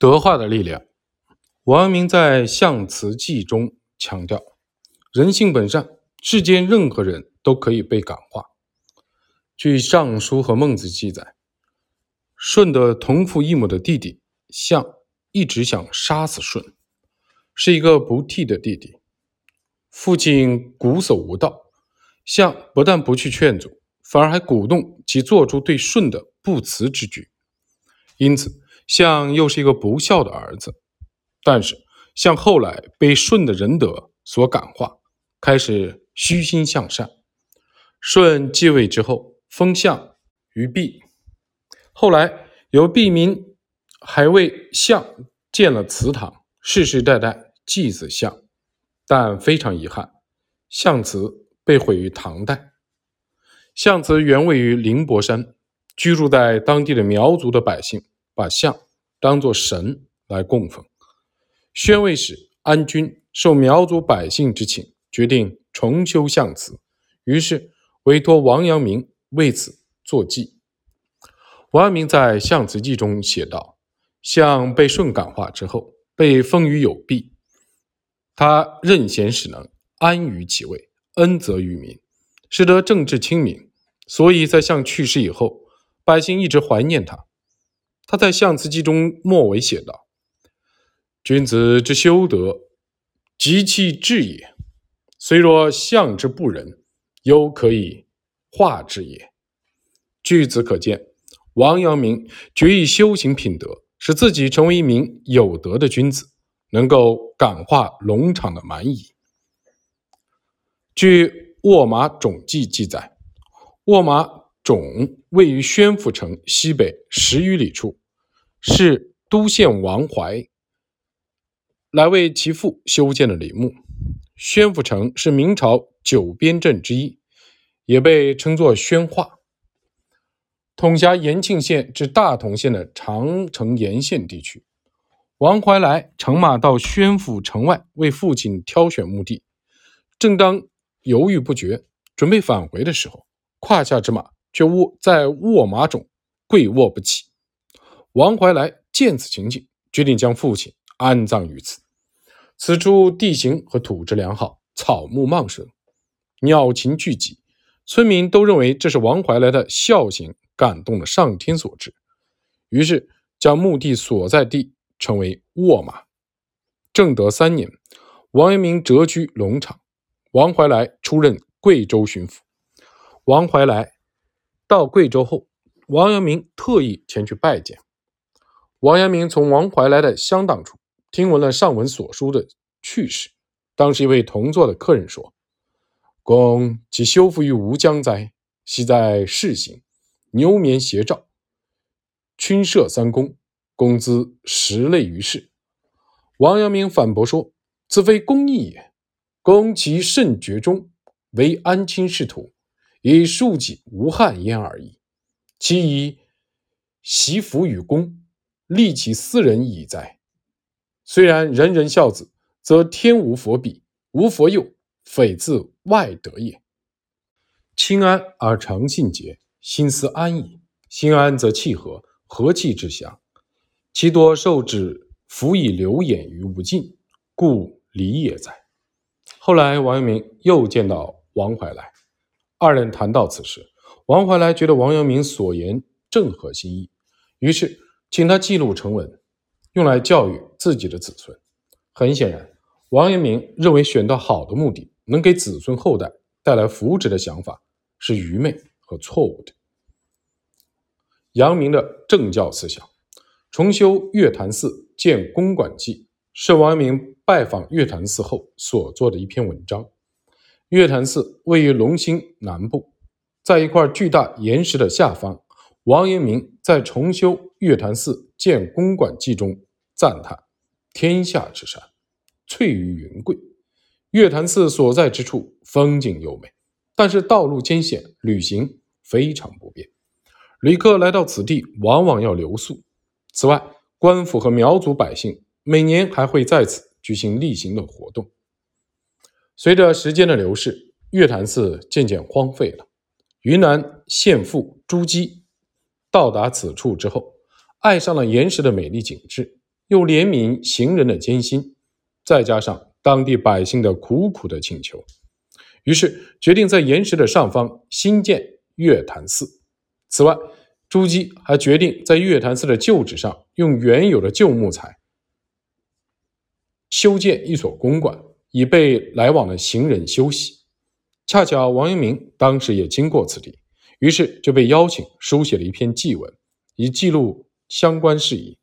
德化的力量。王阳明在《象辞记》中强调：“人性本善，世间任何人都可以被感化。”据《尚书》和《孟子》记载，舜的同父异母的弟弟象一直想杀死舜，是一个不悌的弟弟。父亲瞽叟无道，象不但不去劝阻，反而还鼓动其做出对舜的不辞之举。因此，象又是一个不孝的儿子。但是，象后来被舜的仁德所感化，开始虚心向善。舜继位之后，封象于毕。后来有毕民还为象建了祠堂，世世代代祭祀象。但非常遗憾，象祠被毁于唐代。象祠原位于灵伯山，居住在当地的苗族的百姓把象当作神来供奉。宣慰使安君受苗族百姓之请，决定重修象祠，于是委托王阳明为此作记。王阳明在《象祠记》中写道：“象被舜感化之后，被封于有毕，他任贤使能，安于其位，恩泽于民，使得政治清明。所以在象去世以后，百姓一直怀念他。他在《象祠记》中末尾写道。”君子之修德，极其至也。虽若象之不仁，犹可以化之也。据此可见，王阳明决意修行品德，使自己成为一名有德的君子，能够感化农场的蛮夷。据《卧马冢记》记载，卧马冢位于宣府城西北十余里处，是都县王怀。来为其父修建的陵墓。宣府城是明朝九边镇之一，也被称作宣化，统辖延庆县至大同县的长城沿线地区。王怀来乘马到宣府城外为父亲挑选墓地，正当犹豫不决，准备返回的时候，胯下之马却卧在卧马冢跪卧不起。王怀来见此情景，决定将父亲。安葬于此。此处地形和土质良好，草木茂盛，鸟禽聚集。村民都认为这是王怀来的孝行感动了上天所致，于是将墓地所在地称为卧马。正德三年，王阳明谪居龙场，王怀来出任贵州巡抚。王怀来到贵州后，王阳明特意前去拜见。王阳明从王怀来的乡党处。听闻了上文所书的趣事，当时一位同坐的客人说：“公其修复于吴江哉？系在世行，牛眠斜照，群舍三公，公资十类于世。”王阳明反驳说：“此非公义也。公其甚绝中，为安亲仕途，以庶己无憾焉而已。其以习福与公，利其私人矣哉？”虽然人人孝子，则天无佛比，无佛佑，匪自外德也。清安而诚信节，心思安矣。心安则气和，和气之祥。其多受之辅以流言于无尽，故礼也在。后来王阳明又见到王怀来，二人谈到此事，王怀来觉得王阳明所言正合心意，于是请他记录成文。用来教育自己的子孙。很显然，王阳明认为选到好的目的能给子孙后代带来福祉的想法是愚昧和错误的。阳明的政教思想，重修月坛寺建公馆记，是王阳明拜访月坛寺后所做的一篇文章。月坛寺位于龙兴南部，在一块巨大岩石的下方。王阳明在重修月坛寺建公馆记中赞叹：“天下之山，翠于云贵。月坛寺所在之处风景优美，但是道路艰险，旅行非常不便。旅客来到此地，往往要留宿。此外，官府和苗族百姓每年还会在此举行例行的活动。随着时间的流逝，月坛寺渐渐荒废了。云南县父朱基。到达此处之后，爱上了岩石的美丽景致，又怜悯行人的艰辛，再加上当地百姓的苦苦的请求，于是决定在岩石的上方新建月坛寺。此外，朱基还决定在月坛寺的旧址上用原有的旧木材修建一所公馆，以备来往的行人休息。恰巧王阳明当时也经过此地，于是就被邀请书写了一篇祭文，以记录相关事宜。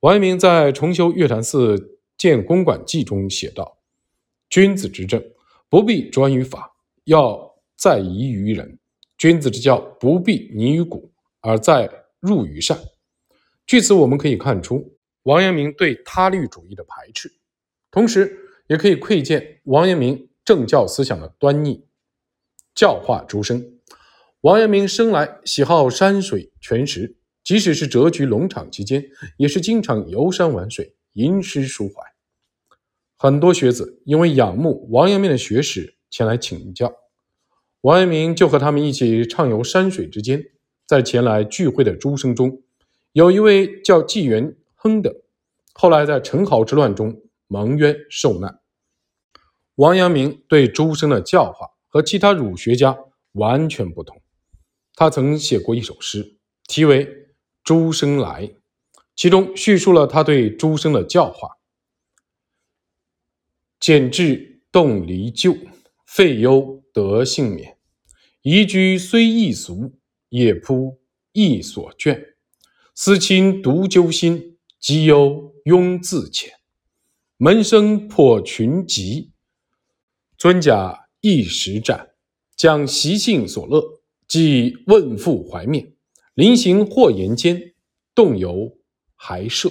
王阳明在重修月坛寺建公馆记中写道：“君子之政，不必专于法，要在宜于人。君子之教，不必泥于骨，而在入于善。”据此，我们可以看出王阳明对他律主义的排斥，同时也可以窥见王阳明。政教思想的端倪，教化诸生。王阳明生来喜好山水泉石，即使是谪居龙场期间，也是经常游山玩水，吟诗抒怀。很多学子因为仰慕王阳明的学识前来请教，王阳明就和他们一起畅游山水之间。在前来聚会的诸生中，有一位叫纪元亨的，后来在陈豪之乱中蒙冤受难。王阳明对诸生的教化和其他儒学家完全不同。他曾写过一首诗，题为《诸生来》，其中叙述了他对诸生的教化：“简至动离旧，废忧得幸免。移居虽易俗，也铺亦所倦。思亲独揪心，积忧庸自遣。门生破群集。”尊甲一时战，将习性所乐，即问父怀面，临行或言间，动游还涉。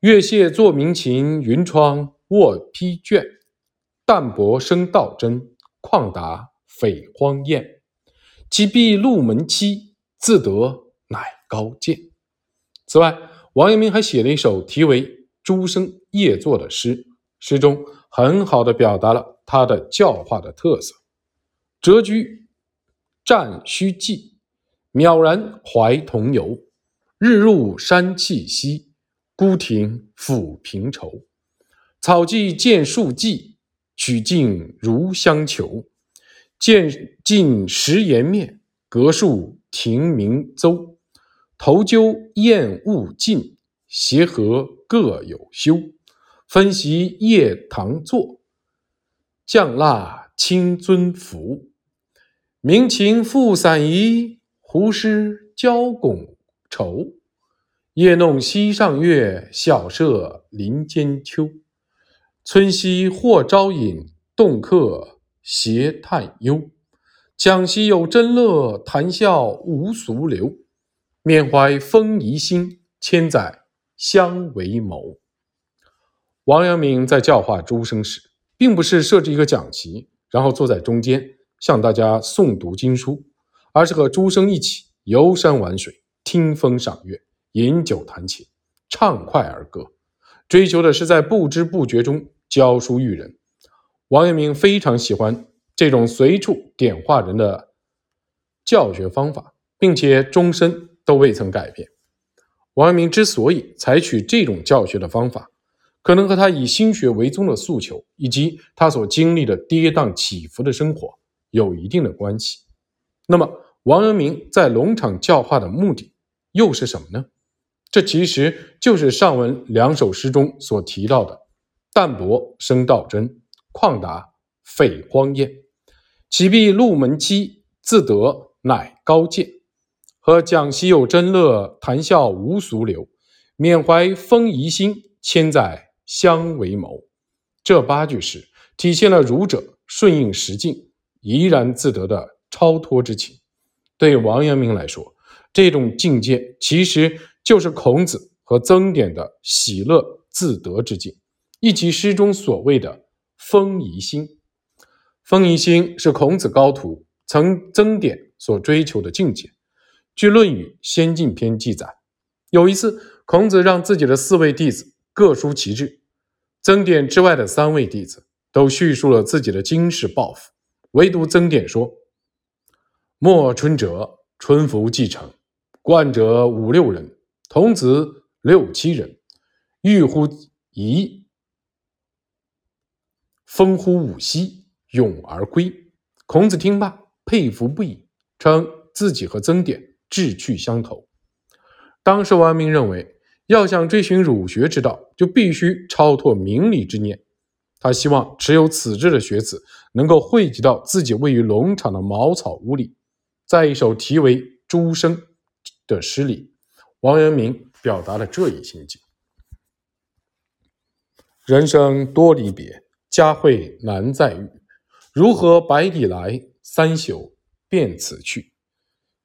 月谢作鸣琴，云窗卧披卷。淡泊生道真，旷达匪荒宴。启闭路门期，自得乃高见。此外，王阳明还写了一首题为《诸生夜作》的诗，诗中。很好的表达了他的教化的特色。谪居占虚寂，渺然怀同游。日入山气息，孤亭抚平愁。草际见树迹，曲径如相求。见尽石岩面，隔树亭明邹。头鸠雁勿尽，协和各有休。分席夜堂坐，降蜡清尊服。鸣琴复散移，胡诗交拱愁。夜弄西上月，晓射林间秋。村西或招饮，洞客携叹忧。讲昔有真乐，谈笑无俗流。缅怀风仪新，千载相为谋。王阳明在教化诸生时，并不是设置一个讲席，然后坐在中间向大家诵读经书，而是和诸生一起游山玩水、听风赏月、饮酒弹琴、畅快而歌，追求的是在不知不觉中教书育人。王阳明非常喜欢这种随处点化人的教学方法，并且终身都未曾改变。王阳明之所以采取这种教学的方法，可能和他以心学为宗的诉求，以及他所经历的跌宕起伏的生活有一定的关系。那么，王阳明在龙场教化的目的又是什么呢？这其实就是上文两首诗中所提到的“淡泊生道真，旷达废荒宴，启闭入门期，自得乃高见”和“讲昔有真乐，谈笑无俗流，缅怀风仪心，千载”。相为谋，这八句诗体现了儒者顺应时境、怡然自得的超脱之情。对王阳明来说，这种境界其实就是孔子和曾点的喜乐自得之境，以及诗中所谓的风仪心。风仪心是孔子高徒曾曾点所追求的境界。据《论语先进篇》记载，有一次，孔子让自己的四位弟子。各抒其志，曾点之外的三位弟子都叙述了自己的经世抱负，唯独曾点说：“莫春者，春服既成，冠者五六人，童子六七人，欲乎夷，风乎舞兮，咏而归。孔子听罢，佩服不已，称自己和曾点志趣相投。当时王阳明认为，要想追寻儒学之道，就必须超脱名利之念。他希望持有此志的学子能够汇集到自己位于龙场的茅草屋里，在一首题为《诸生》的诗里，王阳明表达了这一心境。人生多离别，佳会难再遇。如何百里来，三宿便此去。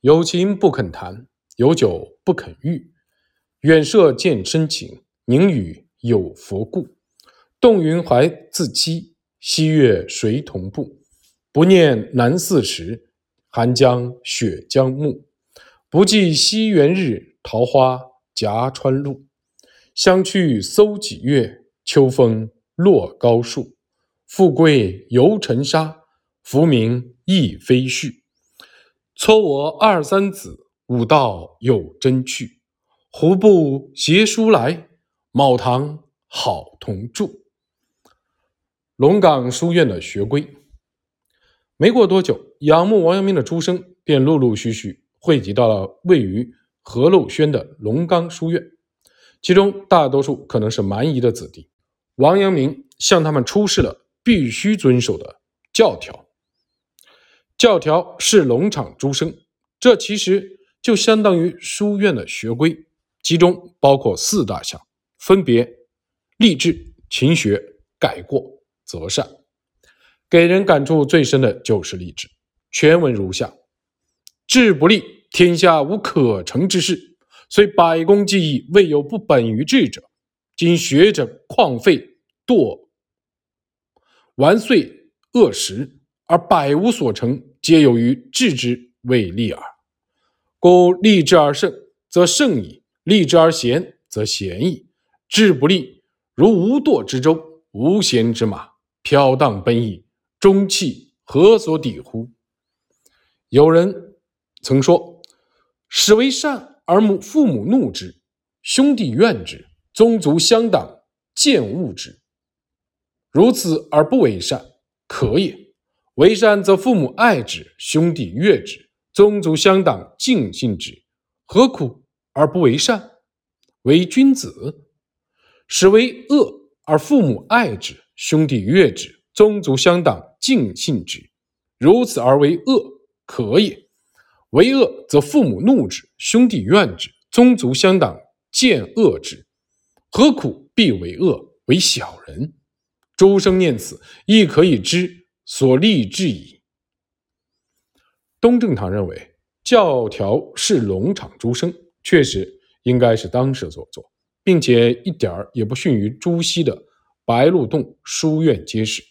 有情不肯谈，有酒不肯叙。远涉见深情，宁与有佛故。动云怀自欺，西岳谁同步？不念南寺时，寒江雪将暮。不记西元日，桃花夹川路。相去搜几月？秋风落高树，富贵犹尘沙，浮名亦非虚。撮我二三子，武道有真趣。胡不携书来？卯堂好同住。龙岗书院的学规。没过多久，仰慕王阳明的诸生便陆陆续续汇集到了位于河陋轩的龙岗书院，其中大多数可能是蛮夷的子弟。王阳明向他们出示了必须遵守的教条。教条是龙场诸生，这其实就相当于书院的学规，其中包括四大项，分别立志、勤学、改过、择善。给人感触最深的就是立志。全文如下：志不立，天下无可成之事；虽百工技艺，未有不本于志者。今学者旷废。堕完岁恶食，而百无所成，皆由于志之未立耳。故立志而胜，则胜矣；立志而贤，则贤矣。志不立，如无舵之舟，无贤之马，飘荡奔逸，中气何所抵乎？有人曾说：“始为善而母父母怒之，兄弟怨之，宗族相党见恶之。”如此而不为善，可也；为善则父母爱之，兄弟悦之，宗族相党敬信之，何苦而不为善？为君子。始为恶而父母爱之，兄弟悦之，宗族相党敬信之，如此而为恶，可也；为恶则父母怒之，兄弟怨之，宗族相党见恶之，何苦必为恶？为小人。诸生念此，亦可以知所立志矣。东正堂认为教条是龙场诸生，确实应该是当时所作，并且一点儿也不逊于朱熹的白鹿洞书院揭示。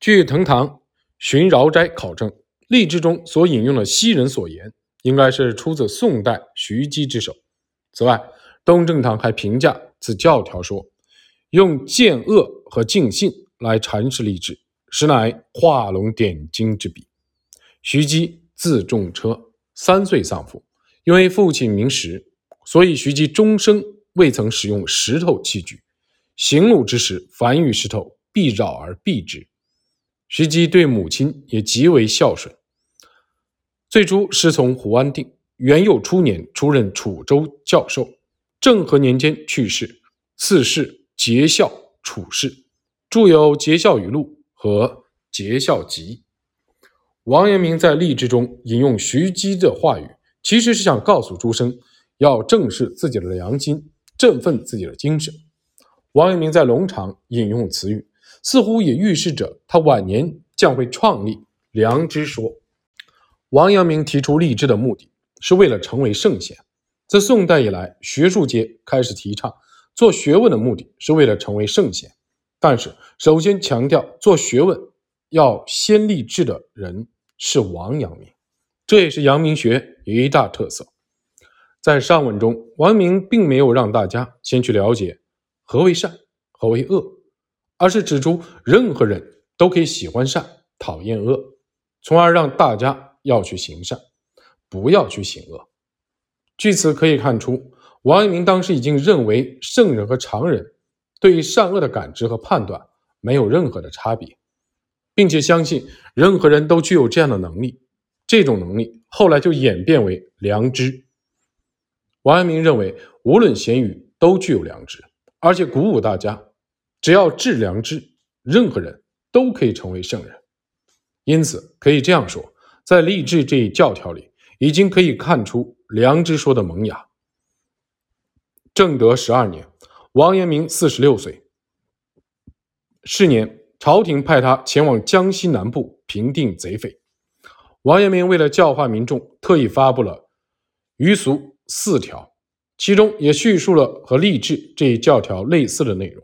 据藤堂《寻饶斋》考证，立志中所引用的西人所言，应该是出自宋代徐基之手。此外，东正堂还评价此教条说。用见恶和尽信来阐释励志，实乃画龙点睛之笔。徐基字仲车，三岁丧父，因为父亲名实，所以徐基终生未曾使用石头器具。行路之时，凡遇石头，必扰而避之。徐姬对母亲也极为孝顺。最初师从胡安定，元佑初年出任楚州教授，政和年间去世，赐世。节孝处世，著有《节孝语录》和《节孝集》。王阳明在励志中引用徐姬的话语，其实是想告诉诸生要正视自己的良心，振奋自己的精神。王阳明在龙场引用词语，似乎也预示着他晚年将会创立良知说。王阳明提出励志的目的是为了成为圣贤。自宋代以来，学术界开始提倡。做学问的目的是为了成为圣贤，但是首先强调做学问要先立志的人是王阳明，这也是阳明学一大特色。在上文中，王阳明并没有让大家先去了解何为善，何为恶，而是指出任何人都可以喜欢善，讨厌恶，从而让大家要去行善，不要去行恶。据此可以看出。王阳明当时已经认为圣人和常人对于善恶的感知和判断没有任何的差别，并且相信任何人都具有这样的能力。这种能力后来就演变为良知。王阳明认为，无论贤愚都具有良知，而且鼓舞大家，只要致良知，任何人都可以成为圣人。因此，可以这样说，在励志这一教条里，已经可以看出良知说的萌芽。正德十二年，王阳明四十六岁。是年，朝廷派他前往江西南部平定贼匪。王阳明为了教化民众，特意发布了《余俗》四条，其中也叙述了和励志这一教条类似的内容：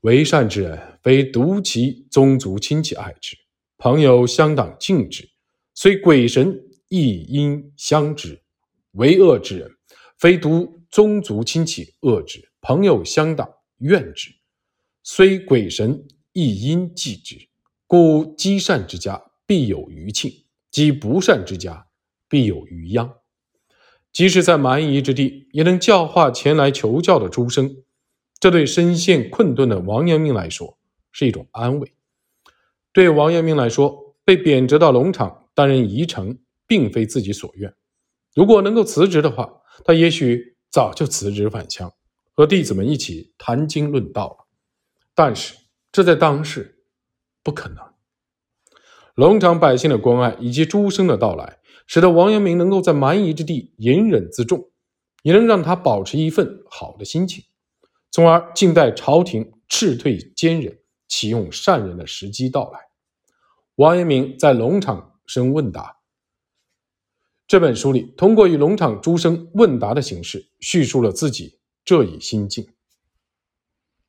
为善之人，非独其宗族亲戚爱之，朋友乡党敬之，虽鬼神亦应相之；为恶之人，非独宗族亲戚恶之，朋友乡党怨之，虽鬼神亦应忌之。故积善之家。必有余庆，积不善之家，必有余殃。即使在蛮夷之地，也能教化前来求教的诸生，这对身陷困顿的王阳明来说是一种安慰。对王阳明来说，被贬谪到龙场担任宜城，并非自己所愿。如果能够辞职的话，他也许早就辞职返乡，和弟子们一起谈经论道了。但是这在当时不可能。龙场百姓的关爱以及诸生的到来，使得王阳明能够在蛮夷之地隐忍自重，也能让他保持一份好的心情，从而静待朝廷斥退奸人、启用善人的时机到来。王阳明在龙场生问答这本书里，通过与龙场诸生问答的形式，叙述了自己这一心境。